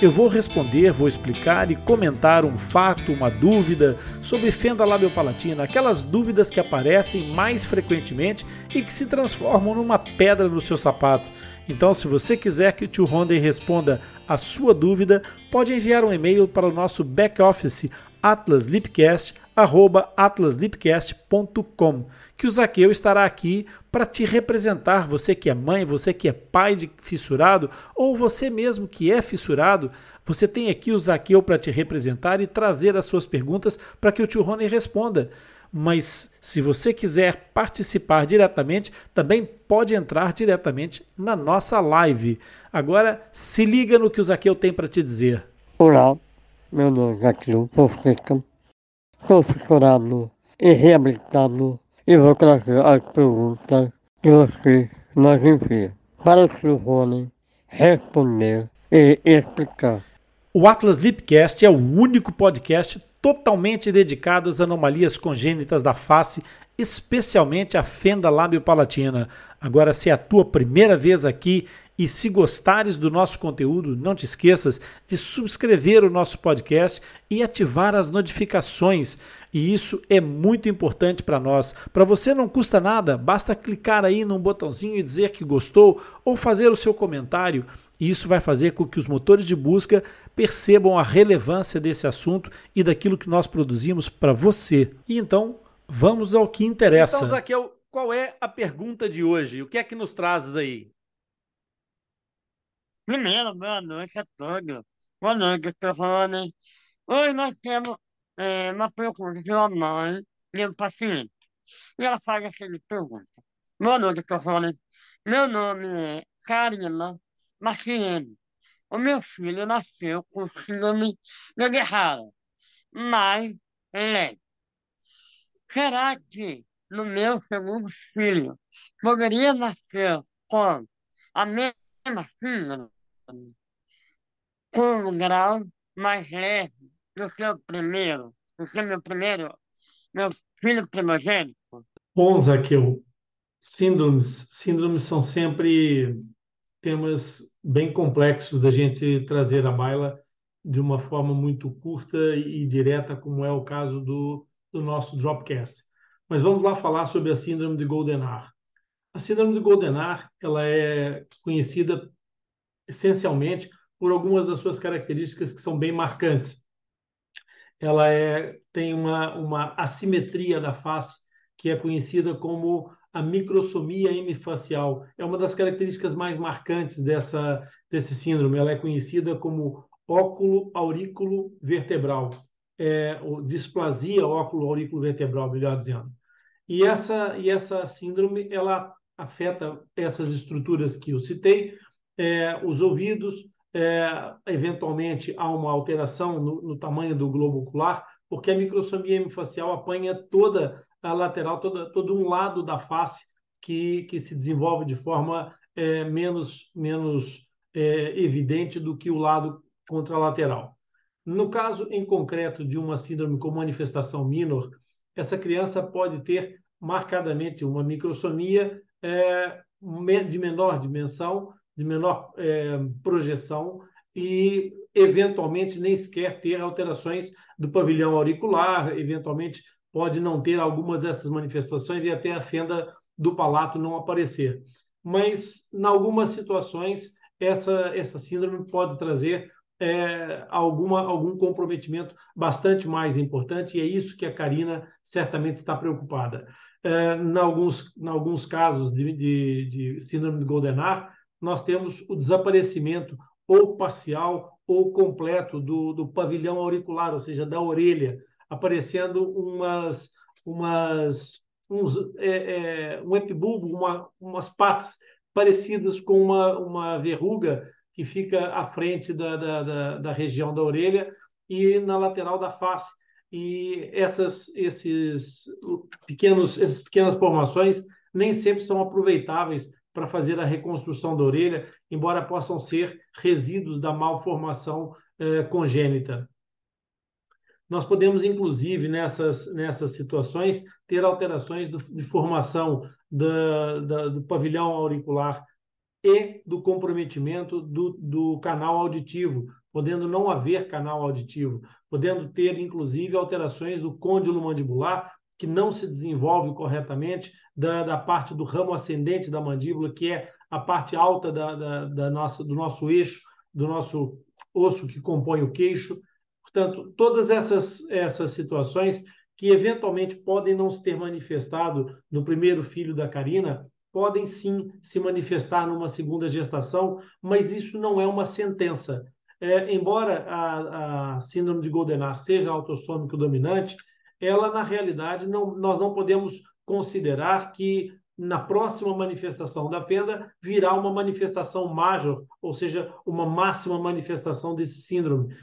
eu vou responder, vou explicar e comentar um fato, uma dúvida sobre fenda labiopalatina, aquelas dúvidas que aparecem mais frequentemente e que se transformam numa pedra no seu sapato. Então, se você quiser que o tio Ronden responda a sua dúvida, pode enviar um e-mail para o nosso back office atlaslipcast@atlaslipcast.com, que o Zaqueu estará aqui para te representar, você que é mãe, você que é pai de fissurado ou você mesmo que é fissurado, você tem aqui o Zaqueu para te representar e trazer as suas perguntas para que o tio Rony responda. Mas se você quiser participar diretamente, também pode entrar diretamente na nossa live. Agora, se liga no que o Zaqueu tem para te dizer. Olá, meu nome é Aquilo Fonseca, sou fissurado e reabilitado e vou trazer as perguntas que você nos envia para o Sr. Rony responder e explicar. O Atlas Lipcast é o único podcast totalmente dedicado às anomalias congênitas da face, especialmente a fenda lábio-palatina. Agora, se é a tua primeira vez aqui e se gostares do nosso conteúdo, não te esqueças de subscrever o nosso podcast e ativar as notificações. E isso é muito importante para nós. Para você não custa nada, basta clicar aí num botãozinho e dizer que gostou ou fazer o seu comentário. E isso vai fazer com que os motores de busca percebam a relevância desse assunto e daquilo que nós produzimos para você. E então, vamos ao que interessa. Então, Zaqueu, qual é a pergunta de hoje? O que é que nos trazes aí? Primeiro, boa noite a todos. Boa noite, Rony. Hoje nós temos é, uma pergunta de uma mãe de um paciente. E ela faz a seguinte pergunta. Boa noite, Rony. Meu nome é Karina Maciene. O meu filho nasceu com síndrome de Guerrara, mas leve. Será que no meu segundo filho poderia nascer com a mesma síndrome? Com um grau mais leve do que o primeiro, do que meu primeiro, meu filho primogênito. Bom, Zaqueu, síndromes, síndromes são sempre temas bem complexos da gente trazer à baila de uma forma muito curta e direta, como é o caso do, do nosso Dropcast. Mas vamos lá falar sobre a síndrome de Goldenar. A síndrome de Goldenar ela é conhecida essencialmente por algumas das suas características que são bem marcantes. Ela é, tem uma, uma assimetria da face que é conhecida como a microsomia hemifacial. É uma das características mais marcantes dessa, desse síndrome. Ela é conhecida como óculo aurículo vertebral, é, displasia óculo aurículo vertebral, melhor dizendo. E essa, e essa síndrome ela afeta essas estruturas que eu citei, é, os ouvidos, é, eventualmente há uma alteração no, no, tamanho do globo ocular, porque a microsomia hemifacial apanha toda a lateral, toda, todo um lado da face que, que se desenvolve de forma é, menos, menos é, evidente do que o lado contralateral. No caso em concreto de uma síndrome com manifestação minor, essa criança pode ter marcadamente uma microsomia é, de menor dimensão, de menor é, projeção e, eventualmente, nem sequer ter alterações do pavilhão auricular, eventualmente pode não ter alguma dessas manifestações e até a fenda do palato não aparecer. Mas, em algumas situações, essa, essa síndrome pode trazer é, alguma, algum comprometimento bastante mais importante, e é isso que a Karina certamente está preocupada. É, em, alguns, em alguns casos de, de, de síndrome de Goldenar, nós temos o desaparecimento ou parcial ou completo do, do pavilhão auricular, ou seja, da orelha, aparecendo umas, umas uns, é, é, um epibulbo, uma, umas partes parecidas com uma, uma verruga que fica à frente da, da, da, da região da orelha e na lateral da face. e essas, esses pequenos, essas pequenas formações nem sempre são aproveitáveis para fazer a reconstrução da orelha, embora possam ser resíduos da malformação eh, congênita. Nós podemos, inclusive, nessas, nessas situações, ter alterações do, de formação da, da, do pavilhão auricular e do comprometimento do, do canal auditivo, podendo não haver canal auditivo, podendo ter, inclusive, alterações do côndilo mandibular, que não se desenvolve corretamente, da, da parte do ramo ascendente da mandíbula, que é a parte alta da, da, da nossa, do nosso eixo, do nosso osso que compõe o queixo. Portanto, todas essas, essas situações que eventualmente podem não se ter manifestado no primeiro filho da Karina, podem sim se manifestar numa segunda gestação, mas isso não é uma sentença. É, embora a, a, síndrome de Goldenar seja autossômico dominante, ela na realidade não, nós não podemos considerar que na próxima manifestação da fenda virá uma manifestação major, ou seja, uma máxima manifestação desse síndrome.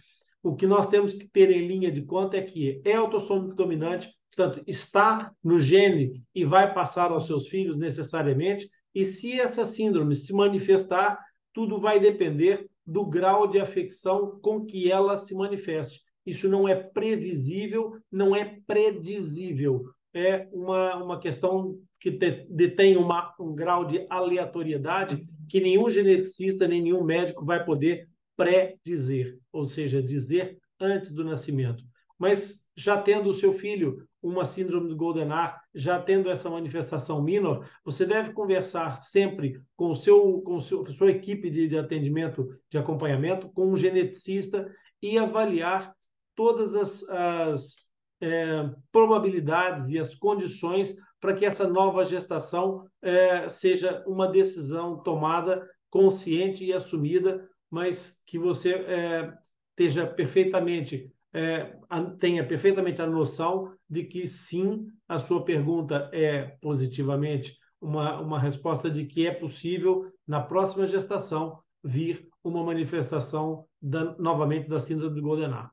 O que nós temos que ter em linha de conta é que é autossômico dominante, portanto, está no gene e vai passar aos seus filhos necessariamente, e se essa síndrome se manifestar, tudo vai depender do grau de afecção com que ela se manifeste. Isso não é previsível, não é predizível. É uma, uma questão que detém uma, um grau de aleatoriedade que nenhum geneticista, nem nenhum médico vai poder pré-dizer, ou seja, dizer antes do nascimento. Mas já tendo o seu filho uma síndrome do Goldenar, já tendo essa manifestação minor, você deve conversar sempre com o seu com seu, sua equipe de, de atendimento, de acompanhamento, com um geneticista e avaliar todas as, as é, probabilidades e as condições para que essa nova gestação é, seja uma decisão tomada consciente e assumida, mas que você é, esteja perfeitamente é, tenha perfeitamente a noção de que sim, a sua pergunta é positivamente uma, uma resposta de que é possível, na próxima gestação, vir uma manifestação da, novamente da síndrome de Goldenar.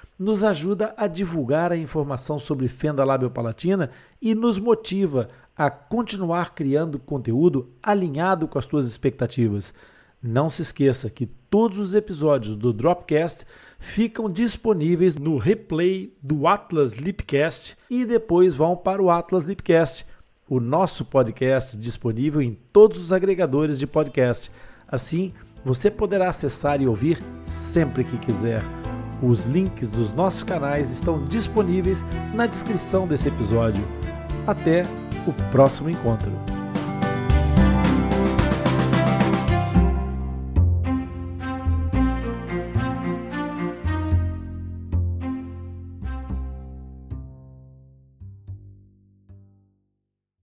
nos ajuda a divulgar a informação sobre fenda labiopalatina e nos motiva a continuar criando conteúdo alinhado com as tuas expectativas. Não se esqueça que todos os episódios do Dropcast ficam disponíveis no replay do Atlas Lipcast e depois vão para o Atlas Lipcast, o nosso podcast disponível em todos os agregadores de podcast. Assim, você poderá acessar e ouvir sempre que quiser. Os links dos nossos canais estão disponíveis na descrição desse episódio. Até o próximo encontro.